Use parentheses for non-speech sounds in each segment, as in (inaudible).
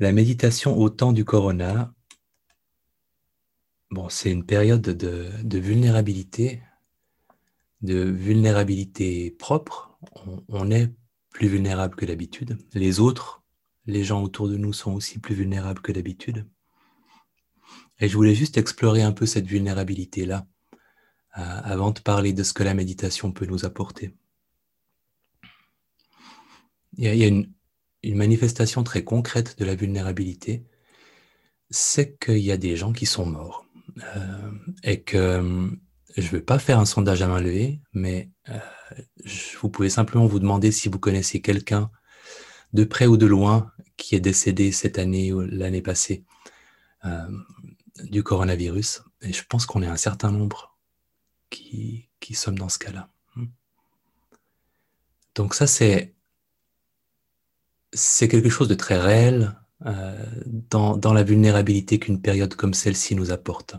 La méditation au temps du corona, bon, c'est une période de, vulnérabilité, de vulnérabilité propre. On, est plus vulnérable que d'habitude. Les autres, les gens autour de nous sont aussi plus vulnérables que d'habitude. Et je voulais juste explorer un peu cette vulnérabilité-là euh, avant de parler de ce que la méditation peut nous apporter. Il y a, une, une manifestation très concrète de la vulnérabilité, c'est qu'il y a des gens qui sont morts. Euh, et que euh, je ne vais pas faire un sondage à main levée, mais euh, vous pouvez simplement vous demander si vous connaissez quelqu'un de près ou de loin qui est décédé cette année ou l'année passée du coronavirus. Et je pense qu'on est un certain nombre qui, qui sommes dans ce cas-là. Donc ça, c'est c'est quelque chose de très réel euh, dans, la vulnérabilité qu'une période comme celle-ci nous apporte.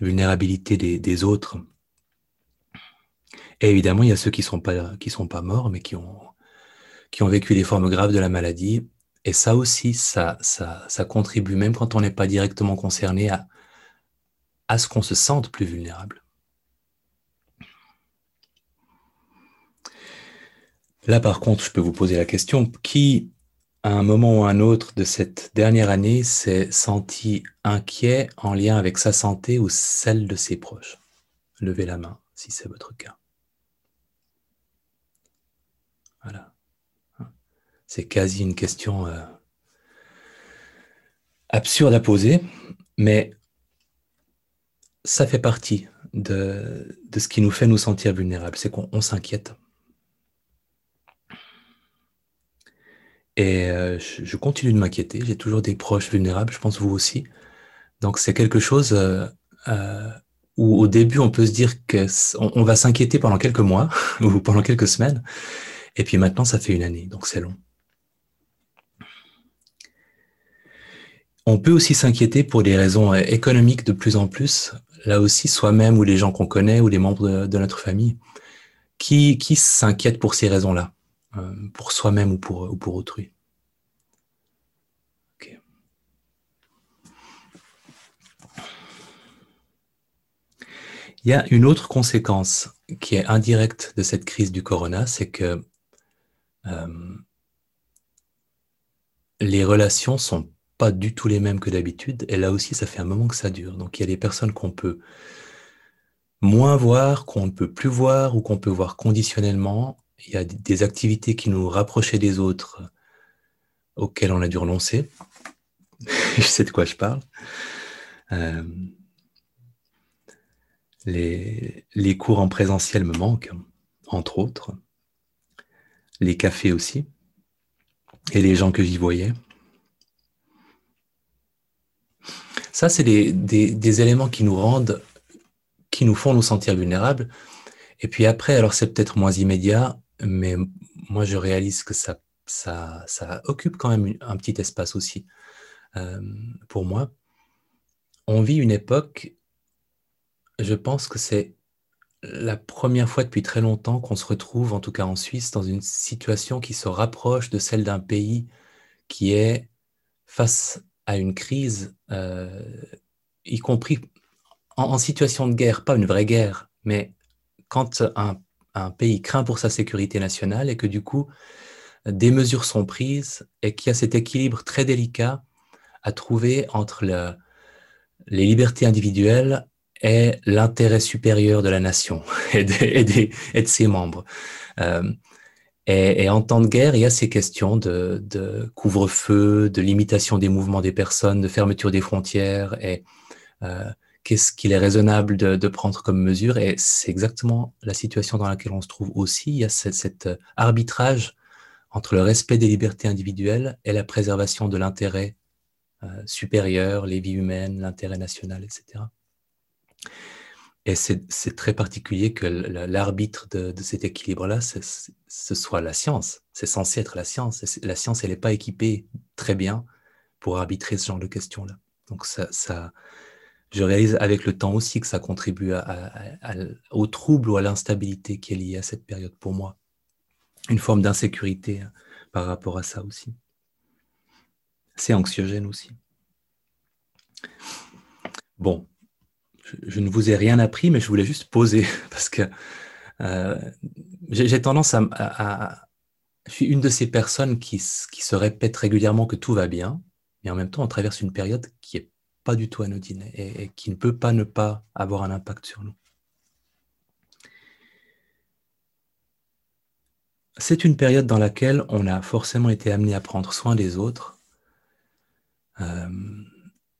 Vulnérabilité des, autres. Et évidemment, il y a ceux qui ne sont, pas, morts, mais qui ont, vécu des formes graves de la maladie. Et ça aussi, ça, ça, ça contribue, même quand on n'est pas directement concerné, à ce qu'on se sente plus vulnérable. Là, par contre, je peux vous poser la question, qui, à un moment ou à un autre de cette dernière année, s'est senti inquiet en lien avec sa santé ou celle de ses proches? Levez la main si c'est votre cas. Voilà. C'est quasi une question euh, absurde à poser, mais ça fait partie de, de ce qui nous fait nous sentir vulnérables, c'est qu'on s'inquiète. Et euh, je, continue de m'inquiéter. J'ai toujours des proches vulnérables, je pense vous aussi. Donc c'est quelque chose euh, euh, où au début on peut se dire qu'on on va s'inquiéter pendant quelques mois (laughs) ou pendant quelques semaines. Et puis maintenant ça fait une année, donc c'est long. On peut aussi s'inquiéter pour des raisons économiques de plus en plus. Là aussi, soi-même ou les gens qu'on connaît ou les membres de, notre famille, qui, qui s'inquiètent pour ces raisons-là. Euh, pour soi-même ou pour, ou pour autrui. Il y a une autre conséquence qui est indirecte de cette crise du corona, c'est que euh, les relations sont pas du tout les mêmes que d'habitude, et là aussi, ça fait un moment que ça dure. Donc, il y a des personnes qu'on peut moins voir, qu'on ne peut plus voir, ou qu'on peut voir conditionnellement, il y a des activités qui nous rapprochaient des autres auxquelles on a dû renoncer. (laughs) je sais de quoi je parle. Euh, les, les, cours en présentiel me manquent, entre autres. Les cafés aussi. Et les gens que j'y voyais. Ça, c'est des, des, éléments qui nous rendent, qui nous font nous sentir vulnérables. Et puis après, alors c'est peut-être moins immédiat, mais moi, je réalise que ça, ça, occupe quand même un petit espace aussi euh, pour moi. On vit une époque, je pense que c'est la première fois depuis très longtemps qu'on se retrouve, en tout cas en Suisse, dans une situation qui se rapproche de celle d'un pays qui est face à une crise, euh, y compris en, en, situation de guerre, pas une vraie guerre, mais quand un un pays craint pour sa sécurité nationale et que du coup, des mesures sont prises et qu'il y a cet équilibre très délicat à trouver entre les libertés individuelles et l'intérêt supérieur de la nation (laughs) et de, ses membres. Euh, et, en temps de guerre, il y a ces questions de, couvre-feu, de limitation des mouvements des personnes, de fermeture des frontières et euh, qu'est-ce qu'il est raisonnable de, prendre comme mesure. Et c'est exactement la situation dans laquelle on se trouve aussi. Il y a cet, euh, arbitrage entre le respect des libertés individuelles et la préservation de l'intérêt euh, supérieur, les vies humaines, l'intérêt national, etc. Et c'est très particulier que l'arbitre de, cet équilibre-là, ce soit la science. C'est censé être la science. La science, elle n'est pas équipée très bien pour arbitrer ce genre de questions-là. Donc ça, ça, je réalise avec le temps aussi que ça contribue au trouble ou à l'instabilité qui est liée à cette période pour moi. Une forme d'insécurité hein, par rapport à ça aussi. c'est anxiogène aussi. Bon, je, ne vous ai rien appris, mais je voulais juste poser (laughs) parce que euh, j'ai tendance à, Je suis une de ces personnes qui, qui se répète régulièrement que tout va bien, mais en même temps, on traverse une période qui est pas du tout anodine et, qui ne peut pas ne pas avoir un impact sur nous. C'est une période dans laquelle on a forcément été amené à prendre soin des autres, euh,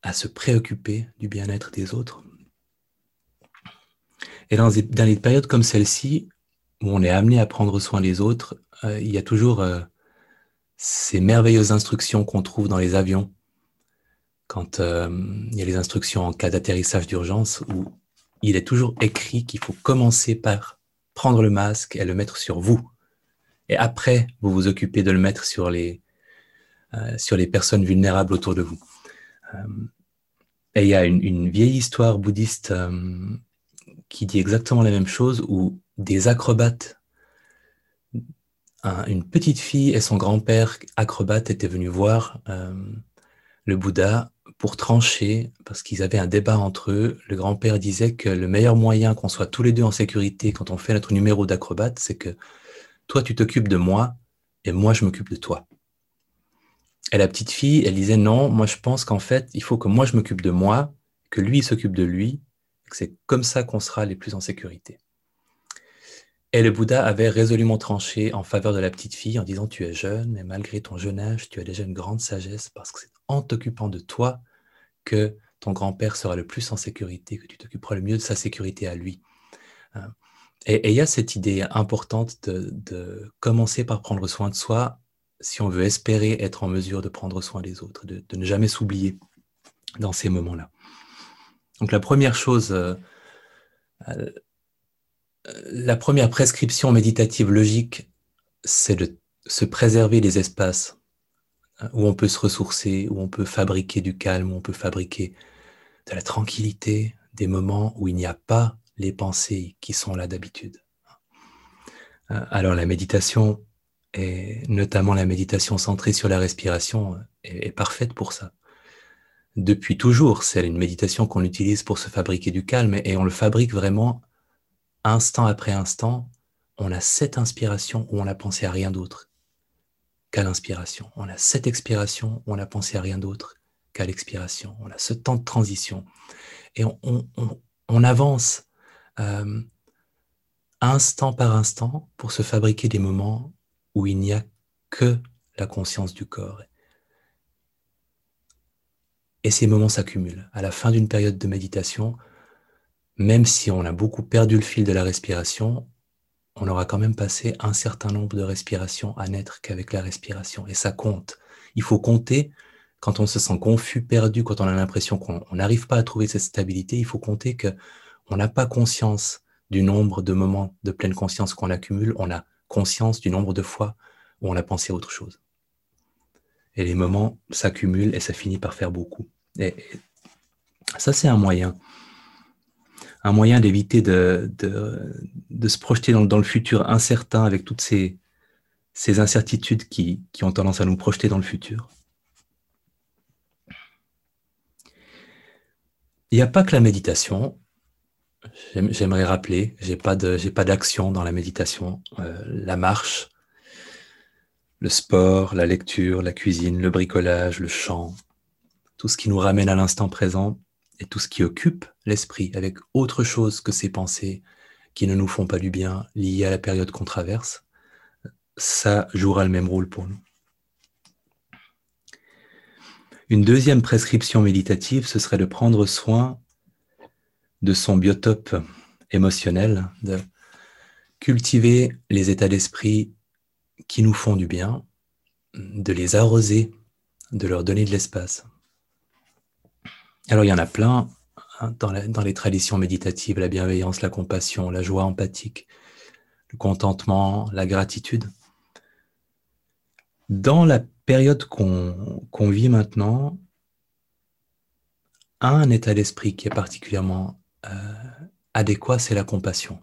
à se préoccuper du bien-être des autres. Et dans des, périodes comme celle-ci, où on est amené à prendre soin des autres, euh, il y a toujours euh, ces merveilleuses instructions qu'on trouve dans les avions, quand il y a les instructions en cas d'atterrissage d'urgence, où il est toujours écrit qu'il faut commencer par prendre le masque et le mettre sur vous. Et après, vous vous occupez de le mettre sur les, sur les personnes vulnérables autour de vous. Euh, et il y a une, vieille histoire bouddhiste euh, qui dit exactement la même chose, où des acrobates, une petite fille et son grand-père acrobate étaient venus voir euh, le Bouddha pour trancher, parce qu'ils avaient un débat entre eux. Le grand-père disait que le meilleur moyen qu'on soit tous les deux en sécurité quand on fait notre numéro d'acrobate, c'est que toi tu t'occupes de moi et moi je m'occupe de toi. Et la petite fille, elle disait non, moi je pense qu'en fait, il faut que moi je m'occupe de moi, que lui s'occupe de lui, que c'est comme ça qu'on sera les plus en sécurité. Et le Bouddha avait résolument tranché en faveur de la petite fille en disant tu es jeune, mais malgré ton jeune âge, tu as déjà une grande sagesse parce que c'est en t'occupant de toi que ton grand-père sera le plus en sécurité, que tu t'occuperas le mieux de sa sécurité à lui. Hein. Et il y a cette idée importante de, commencer par prendre soin de soi si on veut espérer être en mesure de prendre soin des autres, de, ne jamais s'oublier dans ces moments-là. Donc la première chose, euh, euh, la première prescription méditative logique, c'est de se préserver des espaces euh, où on peut se ressourcer, où on peut fabriquer du calme, où on peut fabriquer de la tranquillité, des moments où il n'y a pas les pensées qui sont là d'habitude. Alors la méditation, et notamment la méditation centrée sur la respiration est, parfaite pour ça. Depuis toujours, c'est une méditation qu'on utilise pour se fabriquer du calme et on le fabrique vraiment instant après instant. On a cette inspiration où on n'a pensé à rien d'autre qu'à l'inspiration. On a cette expiration on n'a pensé à rien d'autre qu'à l'expiration. On a ce temps de transition. Et on, avance euh, instant par instant pour se fabriquer des moments où il n'y a que la conscience du corps. Et ces moments s'accumulent. À la fin d'une période de méditation, même si on a beaucoup perdu le fil de la respiration, on aura quand même passé un certain nombre de respirations à n'être qu'avec la respiration. Et ça compte. Il faut compter quand on se sent confus, perdu, quand on a l'impression qu'on n'arrive pas à trouver cette stabilité, il faut compter que on n'a pas conscience du nombre de moments de pleine conscience qu'on accumule. On a conscience du nombre de fois où on a pensé à autre chose. Et les moments s'accumulent et ça finit par faire beaucoup. Et, ça, c'est un moyen. Un moyen d'éviter de, de, se projeter dans, le futur incertain avec toutes ces, incertitudes qui, ont tendance à nous projeter dans le futur. Il n'y a pas que la méditation. J'aimerais rappeler, j'ai pas d'action dans la méditation. Euh, la marche, le sport, la lecture, la cuisine, le bricolage, le chant, tout ce qui nous ramène à l'instant présent et tout ce qui occupe l'esprit avec autre chose que ces pensées qui ne nous font pas du bien liées à la période qu'on traverse, ça jouera le même rôle pour nous. Une deuxième prescription méditative, ce serait de prendre soin de son biotope émotionnel, de cultiver les états d'esprit qui nous font du bien, de les arroser, de leur donner de l'espace. Alors il y en a plein hein, dans, les traditions méditatives, la bienveillance, la compassion, la joie empathique, le contentement, la gratitude. Dans la période qu'on vit maintenant, un état d'esprit qui est particulièrement euh, adéquat, c'est la compassion.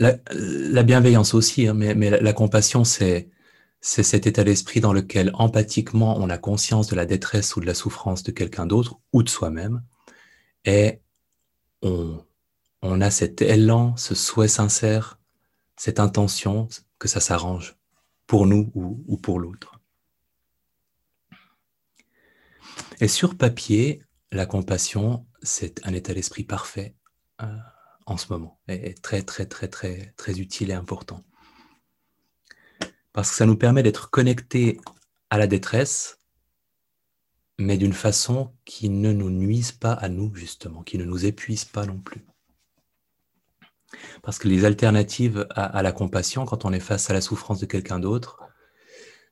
La, bienveillance aussi, hein, mais, la, compassion, c'est c'est cet état d'esprit dans lequel empathiquement on a conscience de la détresse ou de la souffrance de quelqu'un d'autre ou de soi-même, et on, a cet élan, ce souhait sincère, cette intention que ça s'arrange pour nous ou, pour l'autre. Et sur papier, la compassion, c'est un état d'esprit parfait euh, en ce moment, et très, très, très, très, très utile et important parce que ça nous permet d'être connectés à la détresse, mais d'une façon qui ne nous nuise pas à nous, justement, qui ne nous épuise pas non plus. Parce que les alternatives à, la compassion, quand on est face à la souffrance de quelqu'un d'autre,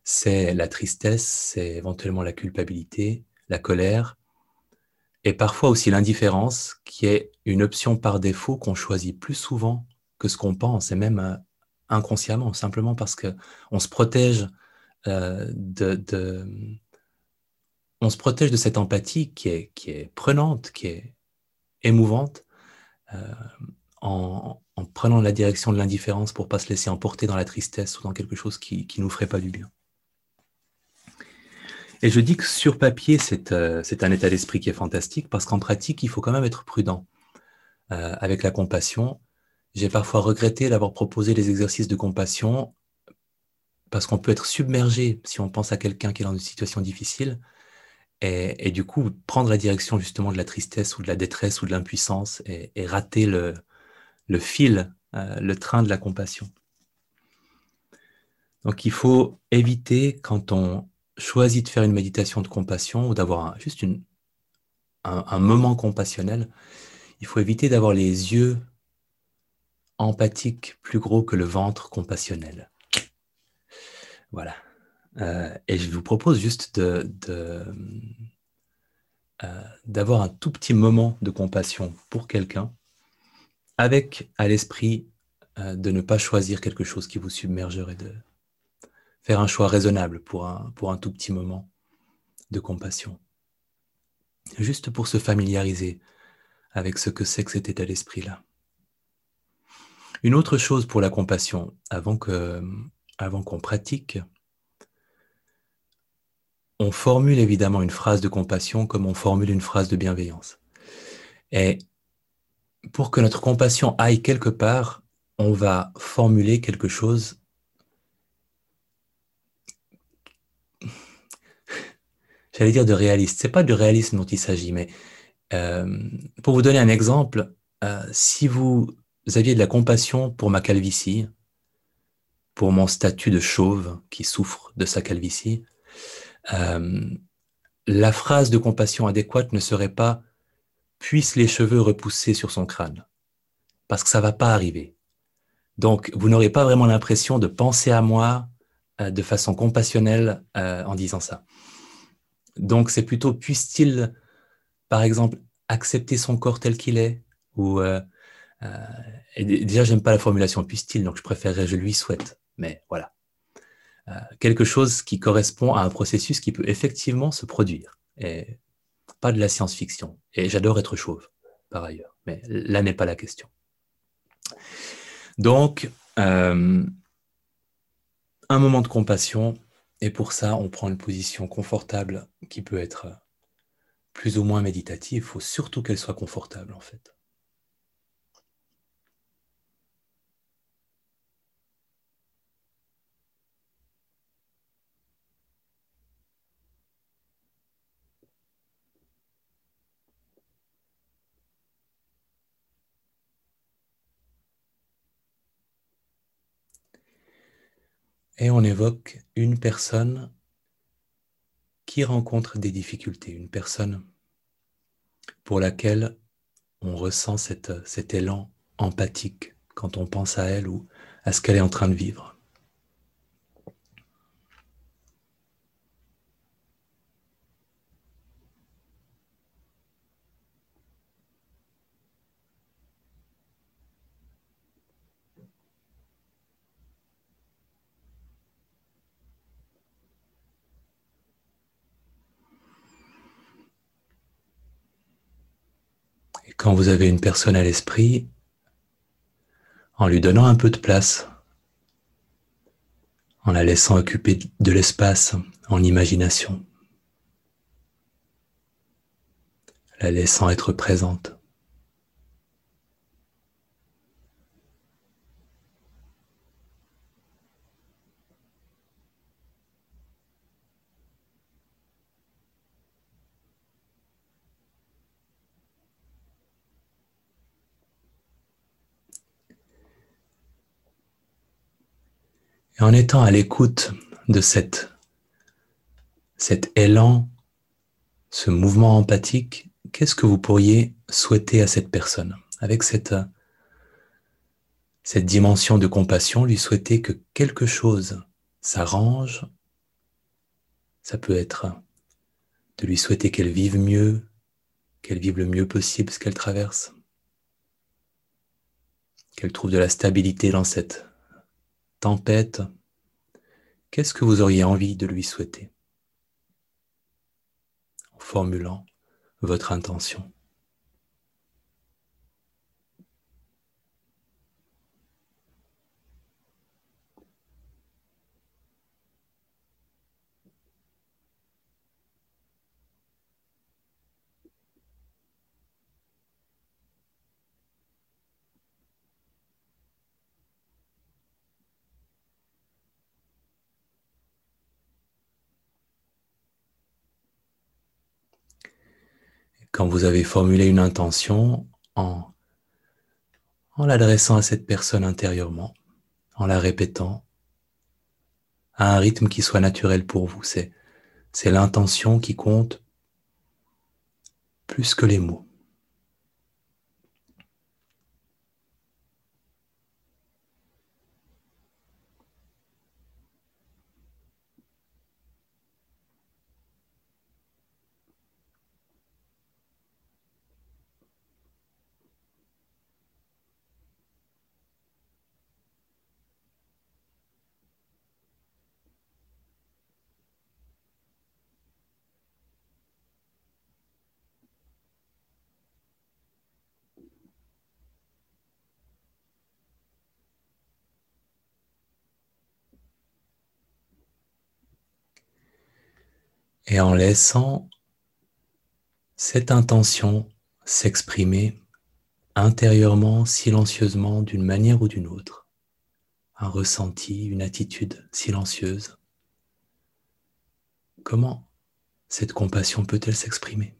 c'est la tristesse, c'est éventuellement la culpabilité, la colère, et parfois aussi l'indifférence, qui est une option par défaut qu'on choisit plus souvent que ce qu'on pense, et même euh, inconsciemment, simplement parce que on se protège euh, de, on se protège de cette empathie qui est, prenante, qui est émouvante, euh, en, prenant la direction de l'indifférence pour pas se laisser emporter dans la tristesse ou dans quelque chose qui, qui nous ferait pas du bien. Et je dis que sur papier, c'est euh, un état d'esprit qui est fantastique parce qu'en pratique, il faut quand même être prudent avec la compassion j'ai parfois regretté d'avoir proposé des exercices de compassion parce qu'on peut être submergé si on pense à quelqu'un qui est dans une situation difficile et, du coup prendre la direction justement de la tristesse ou de la détresse ou de l'impuissance et, rater le, fil, euh, le train de la compassion. Donc il faut éviter quand on choisit de faire une méditation de compassion ou d'avoir juste un moment compassionnel, il faut éviter d'avoir les yeux empathique plus gros que le ventre compassionnel. Voilà. Euh, et je vous propose juste de, euh, d'avoir un tout petit moment de compassion pour quelqu'un, avec à l'esprit euh, de ne pas choisir quelque chose qui vous submergerait, de faire un choix raisonnable pour un, pour un tout petit moment de compassion. Juste pour se familiariser avec ce que c'est que cet état d'esprit-là. Une autre chose pour la compassion, avant qu'on pratique, on formule évidemment une phrase de compassion comme on formule une phrase de bienveillance. Et pour que notre compassion aille quelque part, on va formuler quelque chose (laughs) j'allais dire de réaliste. C'est pas du réalisme dont il s'agit, mais euh, pour vous donner un exemple, euh, si vous vous aviez de la compassion pour ma calvitie, pour mon statut de chauve qui souffre de sa calvitie, euh, la phrase de compassion adéquate ne serait pas puissent les cheveux repousser sur son crâne, parce que ça va pas arriver. Donc, vous n'aurez pas vraiment l'impression de penser à moi euh, de façon compassionnelle euh, en disant ça. Donc, c'est plutôt puisse-t-il, par exemple, accepter son corps tel qu'il est, ou et déjà, j'aime pas la formulation puisse-t-il, donc je préférerais je lui souhaite. Mais voilà. Euh, quelque chose qui correspond à un processus qui peut effectivement se produire. Et pas de la science-fiction. Et j'adore être chauve, par ailleurs. Mais là n'est pas la question. Donc, euh, un moment de compassion, et pour ça, on prend une position confortable qui peut être plus ou moins méditative. Il faut surtout qu'elle soit confortable, en fait. Et on évoque une personne qui rencontre des difficultés, une personne pour laquelle on ressent cet élan empathique quand on pense à elle ou à ce qu'elle est en train de vivre. Quand vous avez une personne à l'esprit, en lui donnant un peu de place, en la laissant occuper de l'espace en imagination, la laissant être présente. Et en étant à l'écoute de cet élan, ce mouvement empathique, qu'est-ce que vous pourriez souhaiter à cette personne? Avec cette, cette dimension de compassion, lui souhaiter que quelque chose s'arrange. Ça peut être de lui souhaiter qu'elle vive mieux, qu'elle vive le mieux possible ce qu'elle traverse, qu'elle trouve de la stabilité dans cette tempête, qu'est-ce que vous auriez envie de lui souhaiter en formulant votre intention? Quand vous avez formulé une intention en, en l'adressant à cette personne intérieurement, en la répétant à un rythme qui soit naturel pour vous. C'est, c'est l'intention qui compte plus que les mots. Et en laissant cette intention s'exprimer intérieurement, silencieusement, d'une manière ou d'une autre, un ressenti, une attitude silencieuse. Comment cette compassion peut-elle s'exprimer?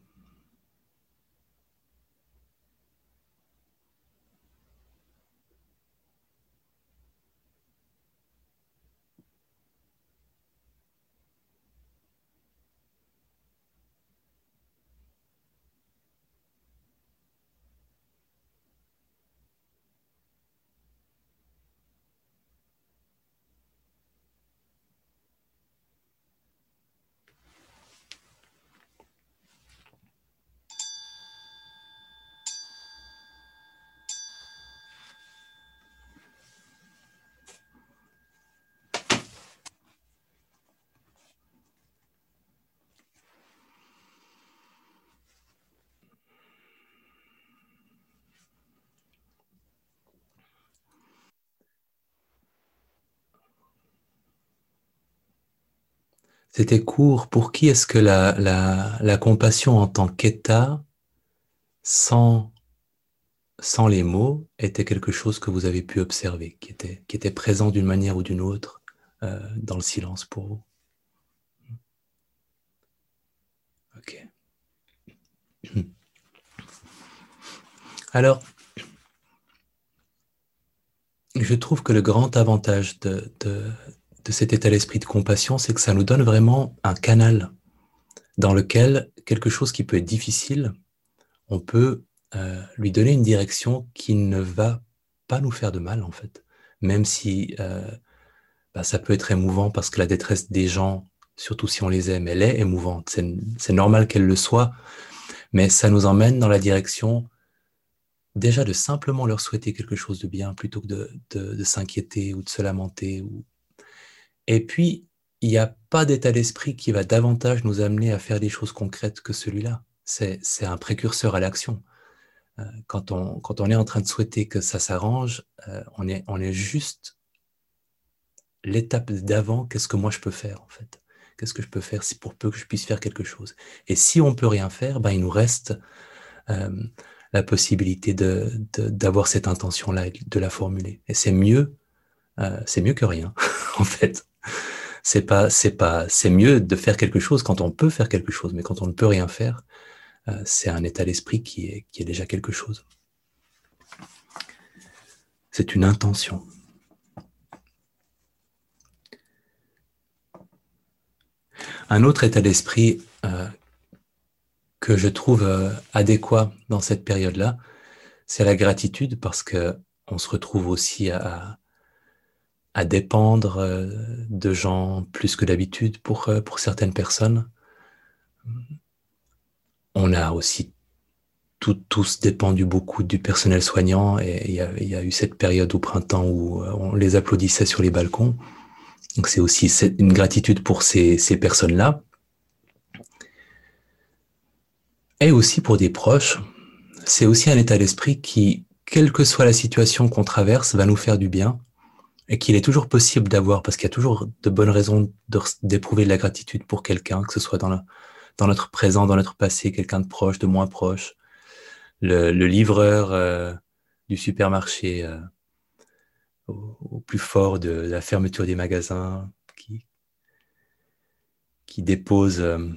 C'était court. Pour qui est-ce que la, compassion en tant qu'état, sans, les mots, était quelque chose que vous avez pu observer, qui était, qui était présent d'une manière ou d'une autre euh, dans le silence pour vous? Ok. (clears throat) Alors, je trouve que le grand avantage de, de, de cet état d'esprit de compassion, c'est que ça nous donne vraiment un canal dans lequel quelque chose qui peut être difficile, on peut euh, lui donner une direction qui ne va pas nous faire de mal, en fait. Même si euh, bah, ça peut être émouvant parce que la détresse des gens, surtout si on les aime, elle est émouvante. C'est normal qu'elle le soit, mais ça nous emmène dans la direction déjà de simplement leur souhaiter quelque chose de bien plutôt que de, de, de s'inquiéter ou de se lamenter ou, et puis, il n'y a pas d'état d'esprit qui va davantage nous amener à faire des choses concrètes que celui-là. C'est un précurseur à l'action. Euh, quand, on, quand on est en train de souhaiter que ça s'arrange, euh, on, est, on est juste l'étape d'avant, qu'est-ce que moi je peux faire en fait? Qu'est-ce que je peux faire si pour peu que je puisse faire quelque chose? Et si on peut rien faire, ben, il nous reste euh, la possibilité de, d'avoir cette intention-là et de la formuler. Et c'est mieux, c'est mieux que rien, (laughs) en fait. C'est pas, c'est pas, c'est mieux de faire quelque chose quand on peut faire quelque chose, mais quand on ne peut rien faire, euh, c'est un état d'esprit qui est, déjà quelque chose. C'est une intention. Un autre état d'esprit euh, que je trouve euh, adéquat dans cette période-là, c'est la gratitude parce que on se retrouve aussi à, à dépendre euh, de gens plus que d'habitude pour, pour certaines personnes. On a aussi tout, tous dépendu beaucoup du personnel soignant et il y, a, eu cette période au printemps où on les applaudissait sur les balcons. Donc c'est aussi une gratitude pour ces, ces personnes-là. Et aussi pour des proches, c'est aussi un état d'esprit qui, quelle que soit la situation qu'on traverse, va nous faire du bien et qu'il est toujours possible d'avoir, parce qu'il y a toujours de bonnes raisons d'éprouver de, la gratitude pour quelqu'un, que ce soit dans, notre présent, dans notre passé, quelqu'un de proche, de moins proche, le, livreur euh, du supermarché, euh, au, plus fort de la fermeture des magasins, qui, dépose euh,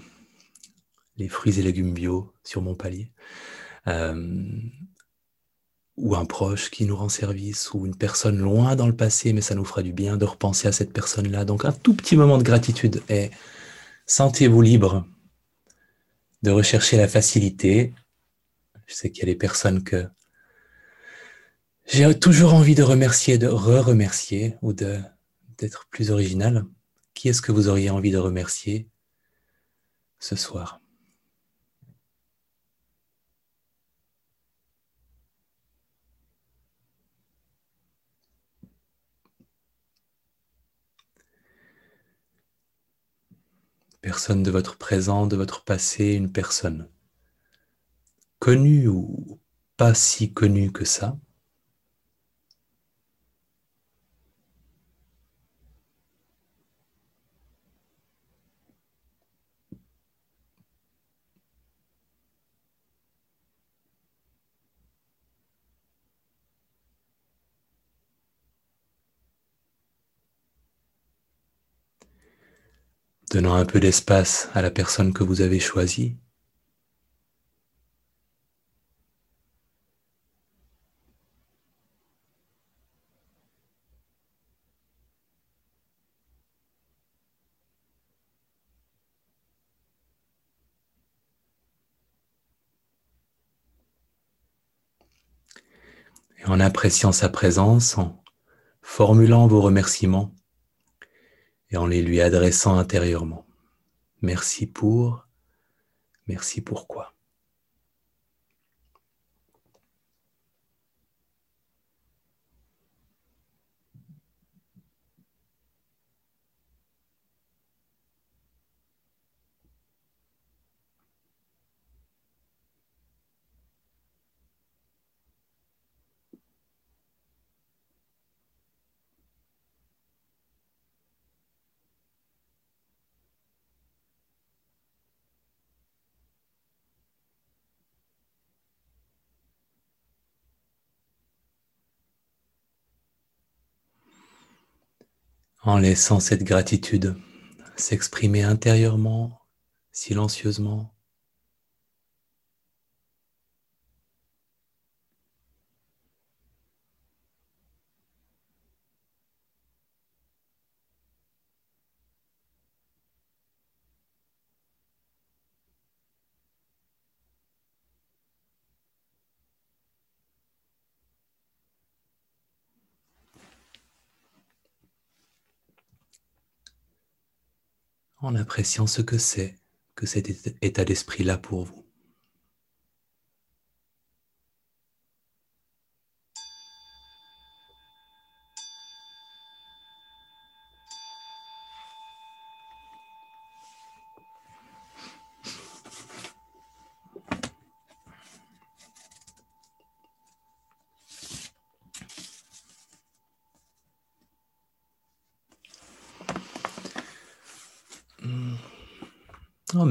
les fruits et légumes bio sur mon palier, ou un proche qui nous rend service, ou une personne loin dans le passé, mais ça nous fera du bien de repenser à cette personne-là. Donc un tout petit moment de gratitude et sentez-vous libre de rechercher la facilité. Je sais qu'il y a des personnes que j'ai toujours envie de remercier, de re-remercier ou d'être plus original. Qui est-ce que vous auriez envie de remercier ce soir? Personne de votre présent, de votre passé, une personne connue ou pas si connue que ça donnant un peu d'espace à la personne que vous avez choisie. Et en appréciant sa présence, en formulant vos remerciements, et en les lui adressant intérieurement. Merci pour, merci pourquoi. En laissant cette gratitude s'exprimer intérieurement, silencieusement. En appréciant ce que c'est que cet état d'esprit-là pour vous.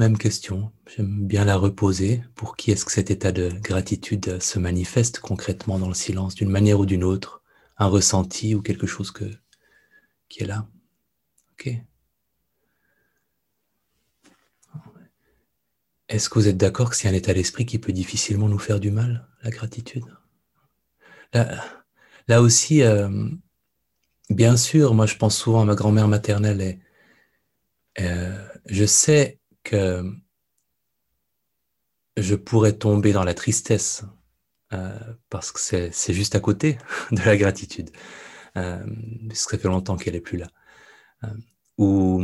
Même question, j'aime bien la reposer. Pour qui est-ce que cet état de gratitude se manifeste concrètement dans le silence, d'une manière ou d'une autre? Un ressenti ou quelque chose que, qui est là? Ok. Est-ce que vous êtes d'accord que c'est un état d'esprit qui peut difficilement nous faire du mal, la gratitude? Là, là, aussi, euh, bien sûr, moi je pense souvent à ma grand-mère maternelle et euh, je sais que je pourrais tomber dans la tristesse euh, parce que c'est juste à côté (laughs) de la gratitude, puisque ça fait longtemps qu'elle n'est plus là, ou,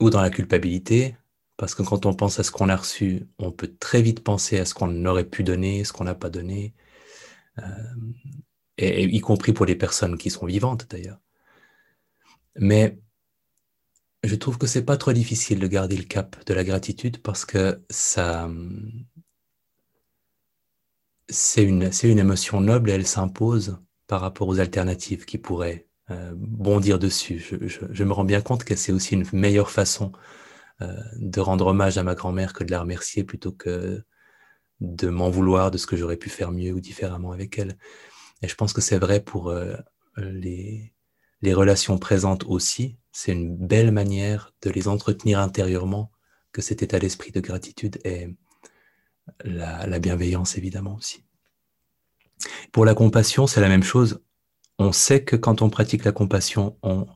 ou dans la culpabilité, parce que quand on pense à ce qu'on a reçu, on peut très vite penser à ce qu'on aurait pu donner, ce qu'on n'a pas donné, euh, et, y compris pour les personnes qui sont vivantes d'ailleurs. Mais je trouve que c'est pas trop difficile de garder le cap de la gratitude parce que ça, c'est une, une émotion noble et elle s'impose par rapport aux alternatives qui pourraient euh, bondir dessus. Je, me rends bien compte que c'est aussi une meilleure façon euh, de rendre hommage à ma grand-mère que de la remercier plutôt que de m'en vouloir de ce que j'aurais pu faire mieux ou différemment avec elle. Et je pense que c'est vrai pour euh, les, les relations présentes aussi. C'est une belle manière de les entretenir intérieurement que cet état d'esprit de gratitude et la, la bienveillance évidemment aussi. Pour la compassion, c'est la même chose. On sait que quand on pratique la compassion, on,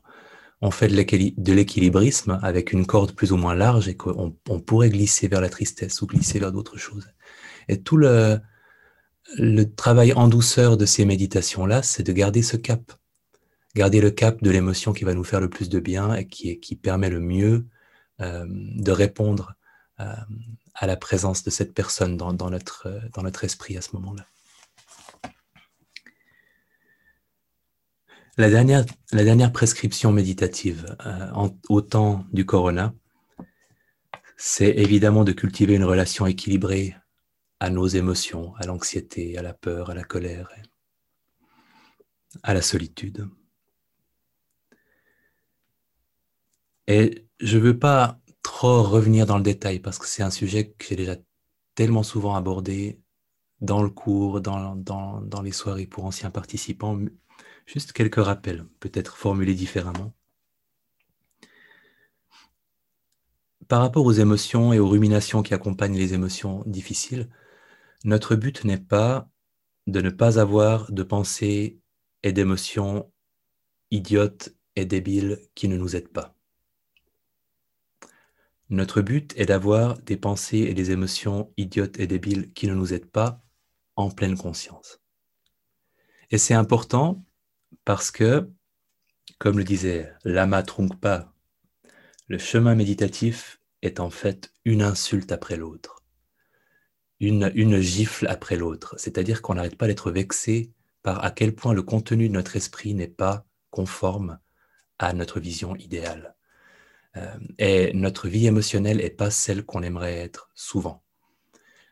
fait de l'équilibrisme avec une corde plus ou moins large et qu'on on pourrait glisser vers la tristesse ou glisser vers d'autres choses. Et tout le, le travail en douceur de ces méditations-là, c'est de garder ce cap. Garder le cap de l'émotion qui va nous faire le plus de bien et qui, permet le mieux euh, de répondre euh, à la présence de cette personne dans, dans, notre, esprit à ce moment-là. La dernière, prescription méditative euh, au temps du corona, c'est évidemment de cultiver une relation équilibrée à nos émotions, à l'anxiété, à la peur, à la colère, à la solitude. Je ne veux pas trop revenir dans le détail parce que c'est un sujet que j'ai déjà tellement souvent abordé dans le cours, dans les soirées pour anciens participants, Juste quelques rappels, peut-être formulés différemment. Par rapport aux émotions et aux ruminations qui accompagnent les émotions difficiles, notre but n'est pas de ne pas avoir de pensées et d'émotions idiotes et débiles qui ne nous aident pas. Notre but est d'avoir des pensées et des émotions idiotes et débiles qui ne nous aident pas en pleine conscience. Et c'est important parce que, comme le disait Lama Trungpa, le chemin méditatif est en fait une insulte après l'autre, une, une gifle après l'autre. C'est-à-dire qu'on n'arrête pas d'être vexé par à quel point le contenu de notre esprit n'est pas conforme à notre vision idéale. Euh, et notre vie émotionnelle n'est pas celle qu'on aimerait être souvent.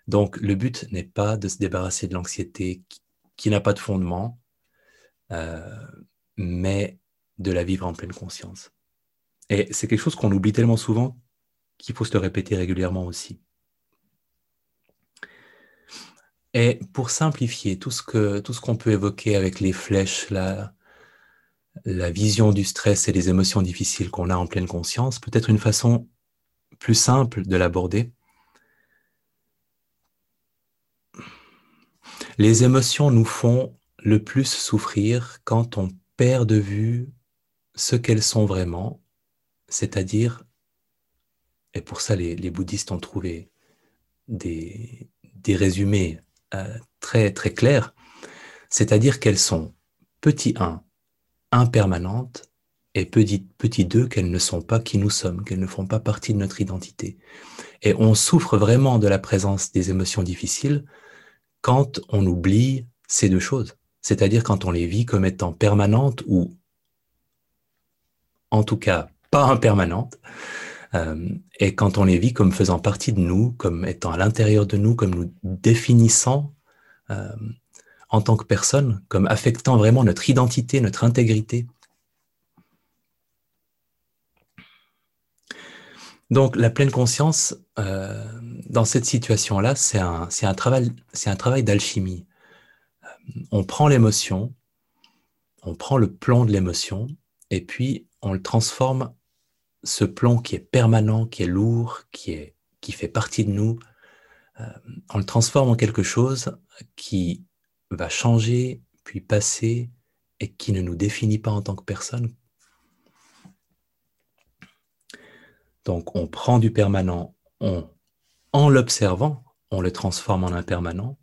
Donc le but n'est pas de se débarrasser de l'anxiété qui n'a pas de fondement, euh, mais de la vivre en pleine conscience. Et c'est quelque chose qu'on oublie tellement souvent qu'il faut se le répéter régulièrement aussi. Et pour simplifier tout ce tout ce qu'on peut évoquer avec les flèches, la, la vision du stress et les émotions difficiles qu'on a en pleine conscience, peut-être une façon plus simple de l'aborder. Les émotions nous font le plus souffrir quand on perd de vue ce qu'elles sont vraiment, c'est-à-dire, et pour ça les, bouddhistes ont trouvé des, des résumés euh, très très clairs, c'est-à-dire qu'elles sont petit 1, impermanentes, et petit, 2, qu'elles ne sont pas qui nous sommes, qu'elles ne font pas partie de notre identité. Et on souffre vraiment de la présence des émotions difficiles quand on oublie ces deux choses c'est-à-dire quand on les vit comme étant permanentes ou en tout cas pas impermanentes, euh, et quand on les vit comme faisant partie de nous, comme étant à l'intérieur de nous, comme nous définissant euh, en tant que personne, comme affectant vraiment notre identité, notre intégrité. Donc, la pleine conscience, euh, dans cette situation-là, c'est un, travail, d'alchimie. Euh, on prend l'émotion, on prend le plomb de l'émotion, et puis on le transforme, ce plomb qui est permanent, qui est lourd, qui fait partie de nous, euh, on le transforme en quelque chose qui va changer, puis passer, et qui ne nous définit pas en tant que personne, Donc on prend du permanent, on, en l'observant, on le transforme en impermanent,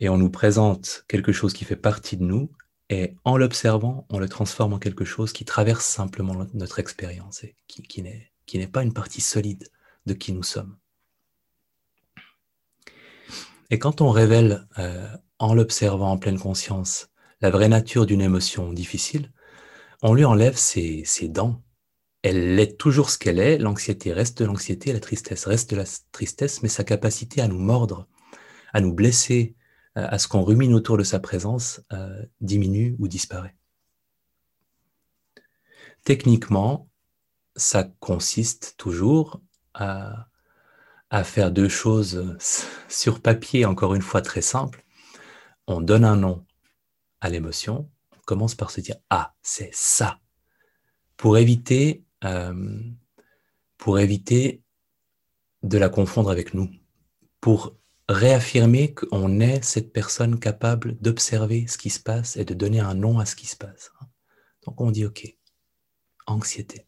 et on nous présente quelque chose qui fait partie de nous, et en l'observant, on le transforme en quelque chose qui traverse simplement notre expérience et qui, n'est pas une partie solide de qui nous sommes. Et quand on révèle euh, en l'observant en pleine conscience la vraie nature d'une émotion difficile, on lui enlève ses dents, elle est toujours ce qu'elle est, l'anxiété reste de l'anxiété, la tristesse reste de la tristesse, mais sa capacité à nous mordre, à nous blesser, à ce qu'on rumine autour de sa présence, euh, diminue ou disparaît. Techniquement, ça consiste toujours à faire deux choses sur papier, encore une fois très simples. On donne un nom à l'émotion, on commence par se dire ⁇ Ah, c'est ça !⁇ pour éviter euh, pour éviter de la confondre avec nous, pour réaffirmer qu'on est cette personne capable d'observer ce qui se passe et de donner un nom à ce qui se passe. Donc on dit OK, anxiété.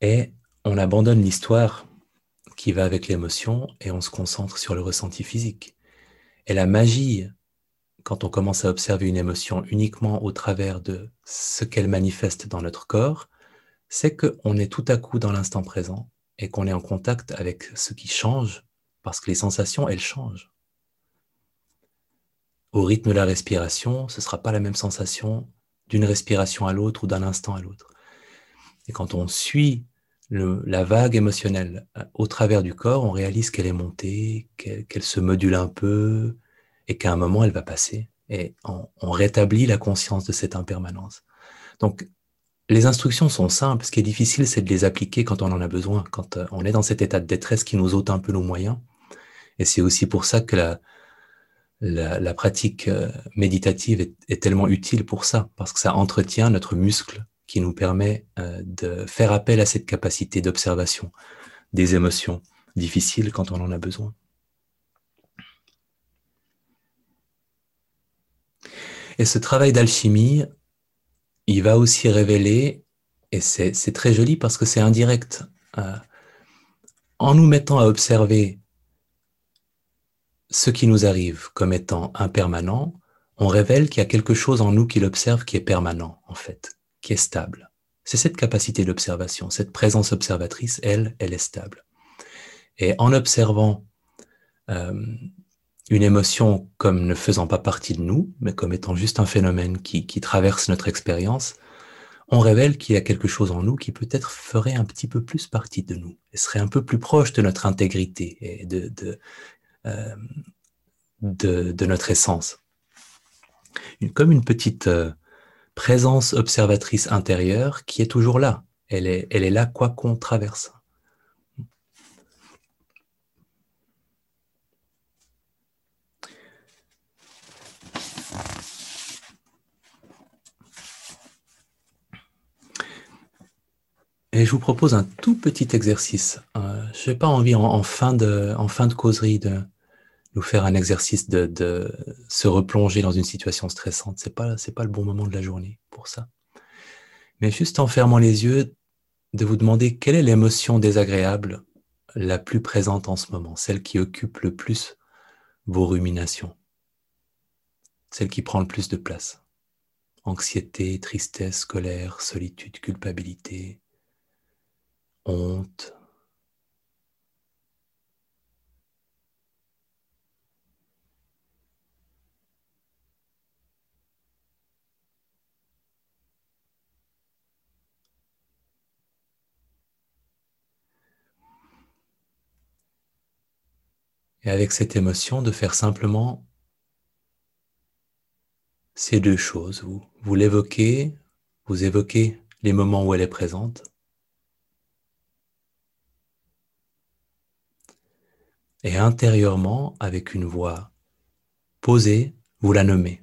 Et on abandonne l'histoire qui va avec l'émotion et on se concentre sur le ressenti physique. Et la magie quand on commence à observer une émotion uniquement au travers de ce qu'elle manifeste dans notre corps, c'est qu'on est tout à coup dans l'instant présent et qu'on est en contact avec ce qui change, parce que les sensations, elles changent. Au rythme de la respiration, ce ne sera pas la même sensation d'une respiration à l'autre ou d'un instant à l'autre. Et quand on suit la vague émotionnelle euh, au travers du corps, on réalise qu'elle est montée, qu'elle se module un peu, et qu'à un moment, elle va passer et on, rétablit la conscience de cette impermanence. Donc, les instructions sont simples. Ce qui est difficile, c'est de les appliquer quand on en a besoin, quand euh, on est dans cet état de détresse qui nous ôte un peu nos moyens. Et c'est aussi pour ça que la, pratique euh, méditative est, tellement utile pour ça, parce que ça entretient notre muscle qui nous permet euh, de faire appel à cette capacité d'observation des émotions difficiles quand on en a besoin. Et ce travail d'alchimie, il va aussi révéler, et c'est très joli parce que c'est indirect, euh, en nous mettant à observer ce qui nous arrive comme étant impermanent, on révèle qu'il y a quelque chose en nous qui l'observe qui est permanent, en fait, qui est stable. C'est cette capacité d'observation, cette présence observatrice, elle, elle est stable. Et en observant euh, une émotion comme ne faisant pas partie de nous, mais comme étant juste un phénomène qui, traverse notre expérience, on révèle qu'il y a quelque chose en nous qui peut-être ferait un petit peu plus partie de nous et serait un peu plus proche de notre intégrité et de, de, euh, de, notre essence. comme une petite euh, présence observatrice intérieure qui est toujours là. Elle est, là quoi qu'on traverse. Et je vous propose un tout petit exercice. Euh, je n'ai pas envie en, fin de, en fin de causerie de nous faire un exercice de, de se replonger dans une situation stressante. Ce n'est pas, pas le bon moment de la journée pour ça. Mais juste en fermant les yeux, de vous demander quelle est l'émotion désagréable la plus présente en ce moment, celle qui occupe le plus vos ruminations, celle qui prend le plus de place. Anxiété, tristesse, colère, solitude, culpabilité, honte, Et avec cette émotion, de faire simplement ces deux choses. Vous, l'évoquez, vous évoquez les moments où elle est présente. Et intérieurement, avec une voix posée, vous la nommez.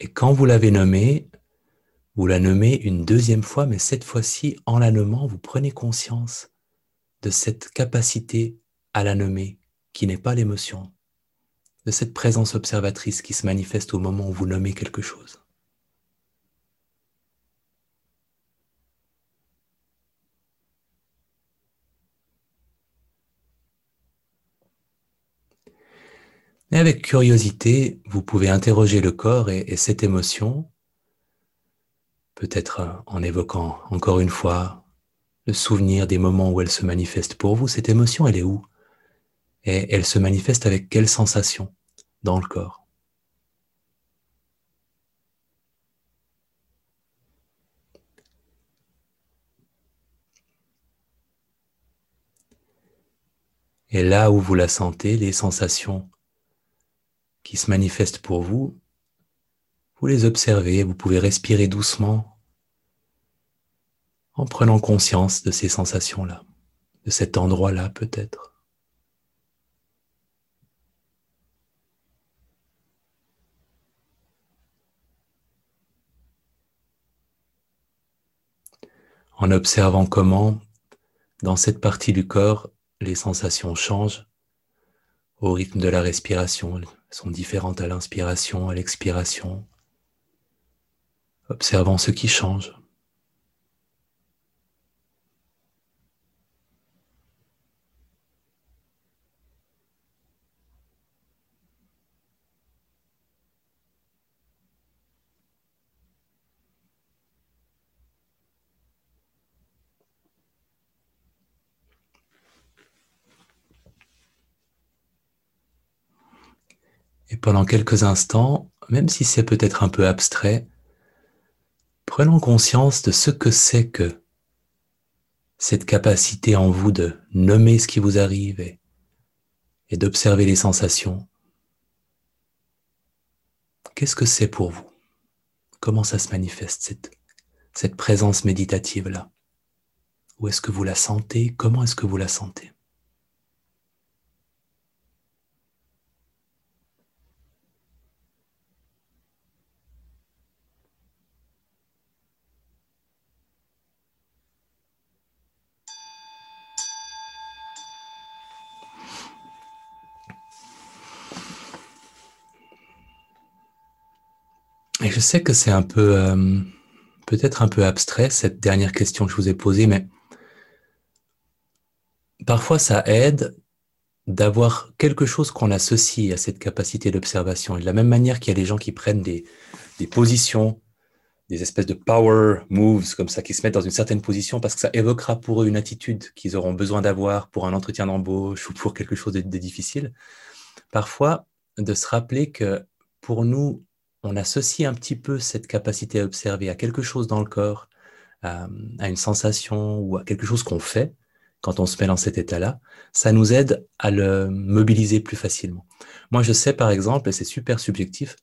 Et quand vous l'avez nommée, vous la nommez une deuxième fois, mais cette fois-ci, en la nommant, vous prenez conscience de cette capacité à la nommer, qui n'est pas l'émotion, de cette présence observatrice qui se manifeste au moment où vous nommez quelque chose. Et avec curiosité, vous pouvez interroger le corps et, cette émotion, peut-être euh, en évoquant encore une fois le souvenir des moments où elle se manifeste pour vous. Cette émotion, elle est où? Et elle se manifeste avec quelle sensation dans le corps? Et là où vous la sentez, les sensations qui se manifestent pour vous, vous les observez, vous pouvez respirer doucement en prenant conscience de ces sensations-là, de cet endroit-là peut-être. En observant comment, dans cette partie du corps, les sensations changent au rythme de la respiration, sont différentes à l'inspiration, à l'expiration, observant ce qui change. Et pendant quelques instants, même si c'est peut-être un peu abstrait, prenons conscience de ce que c'est que cette capacité en vous de nommer ce qui vous arrive et, d'observer les sensations. Qu'est-ce que c'est pour vous? Comment ça se manifeste, cette, présence méditative-là? Où est-ce que vous la sentez? Comment est-ce que vous la sentez Et je sais que c'est un peu, euh, peut-être un peu abstrait, cette dernière question que je vous ai posée, mais parfois ça aide d'avoir quelque chose qu'on associe à cette capacité d'observation. Et de la même manière qu'il y a des gens qui prennent des, des positions, des espèces de power moves comme ça, qui se mettent dans une certaine position parce que ça évoquera pour eux une attitude qu'ils auront besoin d'avoir pour un entretien d'embauche ou pour quelque chose de difficile. Parfois, de se rappeler que pour nous, on associe un petit peu cette capacité à observer à quelque chose dans le corps, à, une sensation ou à quelque chose qu'on fait quand on se met dans cet état-là, ça nous aide à le mobiliser plus facilement. Moi, je sais par exemple, et c'est super subjectif,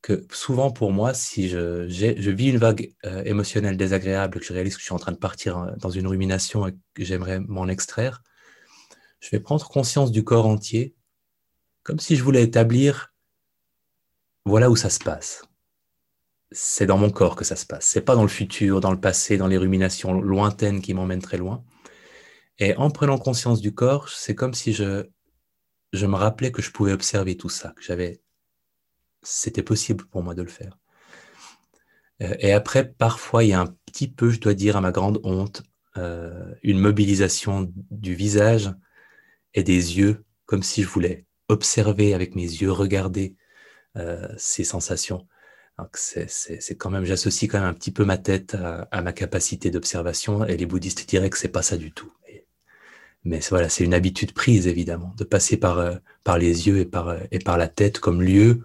que souvent pour moi, si je, vis une vague euh, émotionnelle désagréable, que je réalise que je suis en train de partir euh, dans une rumination et que j'aimerais m'en extraire, je vais prendre conscience du corps entier, comme si je voulais établir voilà où ça se passe. C'est dans mon corps que ça se passe. C'est pas dans le futur, dans le passé, dans les ruminations lointaines qui m'emmènent très loin. Et en prenant conscience du corps, c'est comme si je, je me rappelais que je pouvais observer tout ça, que j'avais, c'était possible pour moi de le faire. Euh, et après, parfois, il y a un petit peu, je dois dire, à ma grande honte, euh, une mobilisation du visage et des yeux, comme si je voulais observer avec mes yeux, regarder ces sensations. C'est quand même, j'associe quand même un petit peu ma tête à, ma capacité d'observation, et les bouddhistes diraient que c'est pas ça du tout. mais voilà, c'est une habitude prise évidemment de passer par euh, par les yeux et par euh, et par la tête comme lieu,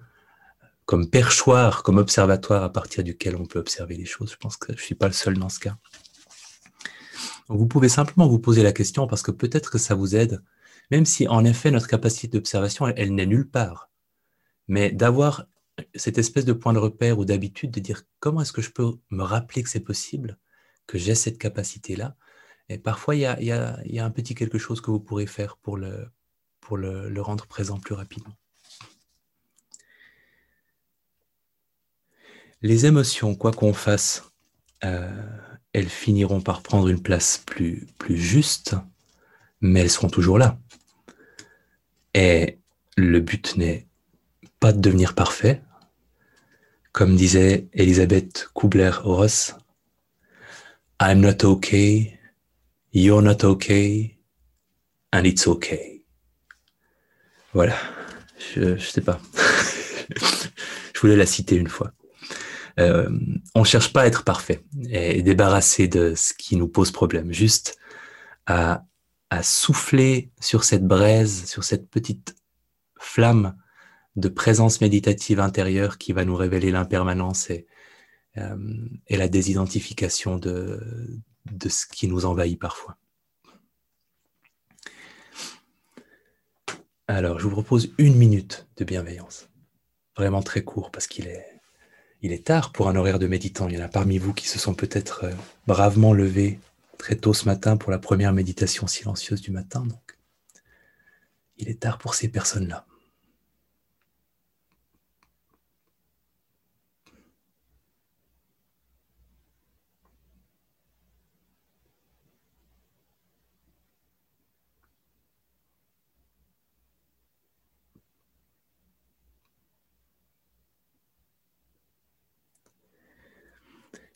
comme perchoir, comme observatoire à partir duquel on peut observer les choses. Je pense que je suis pas le seul dans ce cas. vous pouvez simplement vous poser la question parce que peut-être que ça vous aide, même si en effet notre capacité d'observation elle n'est nulle part Mais d'avoir cette espèce de point de repère ou d'habitude de dire comment est-ce que je peux me rappeler que c'est possible, que j'ai cette capacité-là? Et parfois, il y a, y, a, y a, un petit quelque chose que vous pourrez faire pour le, pour le, rendre présent plus rapidement. Les émotions, quoi qu'on fasse, euh, elles finiront par prendre une place plus, plus juste, mais elles seront toujours là. Et le but n'est pas de devenir parfait. Comme disait Elisabeth Kubler-Ross, I'm not okay, you're not okay, and it's okay. Voilà, je ne sais pas. (laughs) je voulais la citer une fois. Euh, on cherche pas à être parfait et débarrasser de ce qui nous pose problème, juste à souffler sur cette braise, sur cette petite flamme de présence méditative intérieure qui va nous révéler l'impermanence et, euh, la désidentification de, ce qui nous envahit parfois. Alors, je vous propose une minute de bienveillance. Vraiment très court parce qu'il est il est tard pour un horaire de méditant. Il y en a parmi vous qui se sont peut-être euh, bravement levés très tôt ce matin pour la première méditation silencieuse du matin. Il est tard pour ces personnes-là.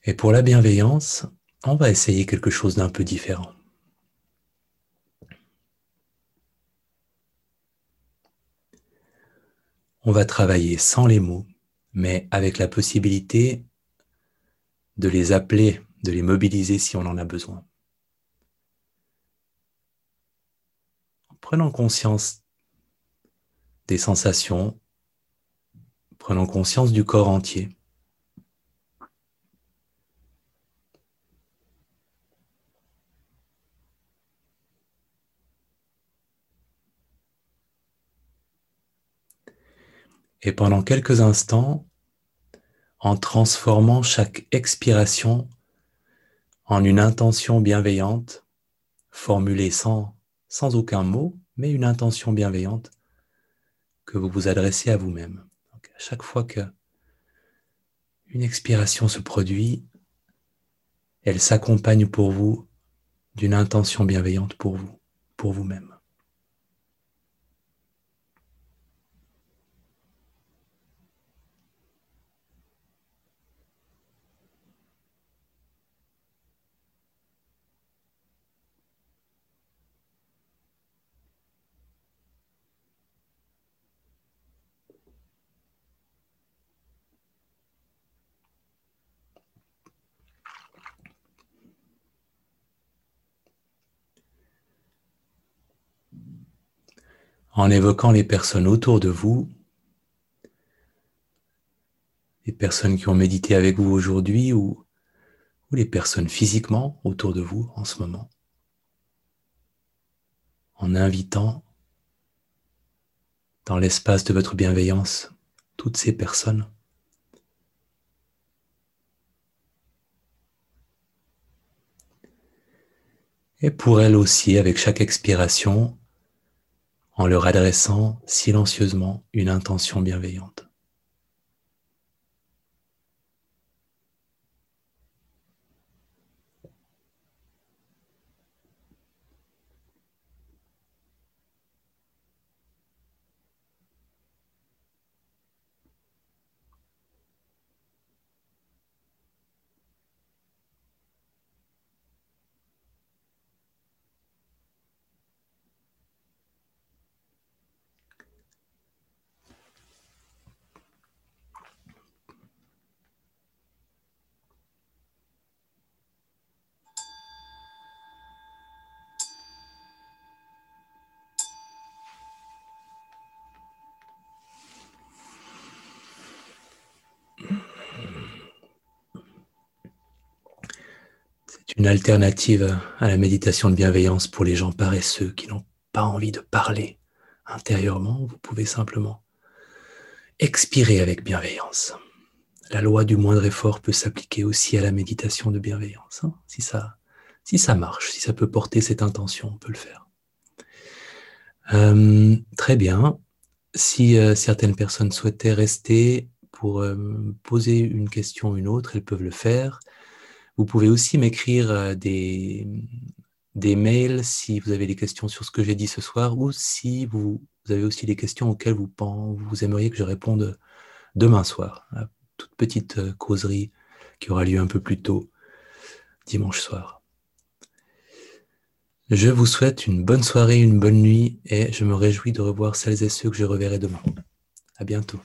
Et pour la bienveillance, on va essayer quelque chose d'un peu différent. On va travailler sans les mots, mais avec la possibilité de les appeler, de les mobiliser si on en a besoin. En prenant conscience des sensations, prenant conscience du corps entier. Et pendant quelques instants, en transformant chaque expiration en une intention bienveillante, formulée sans, sans aucun mot, mais une intention bienveillante que vous vous adressez à vous-même. À chaque fois que une expiration se produit, elle s'accompagne pour vous d'une intention bienveillante pour vous, pour vous-même. En évoquant les personnes autour de vous, les personnes qui ont médité avec vous aujourd'hui ou, les personnes physiquement autour de vous en ce moment, en invitant dans l'espace de votre bienveillance toutes ces personnes. Et pour elles aussi, avec chaque expiration, en leur adressant silencieusement une intention bienveillante. Une alternative à la méditation de bienveillance pour les gens paresseux qui n'ont pas envie de parler intérieurement. Vous pouvez simplement expirez avec bienveillance. La loi du moindre effort peut s'appliquer aussi à la méditation de bienveillance. Hein. si, ça, si ça marche, si ça peut porter cette intention, on peut le faire. Euh, très bien. Si euh, certaines personnes souhaitaient rester pour euh, poser une question ou une autre, elles peuvent le faire. Vous pouvez aussi m'écrire des, des mails si vous avez des questions sur ce que j'ai dit ce soir ou si vous, avez aussi des questions auxquelles vous, vous aimeriez que je réponde demain soir. toute petite euh, causerie qui aura lieu un peu plus tôt dimanche soir. Je vous souhaite une bonne soirée, une bonne nuit et je me réjouis de revoir celles et ceux que je reverrai demain. À bientôt.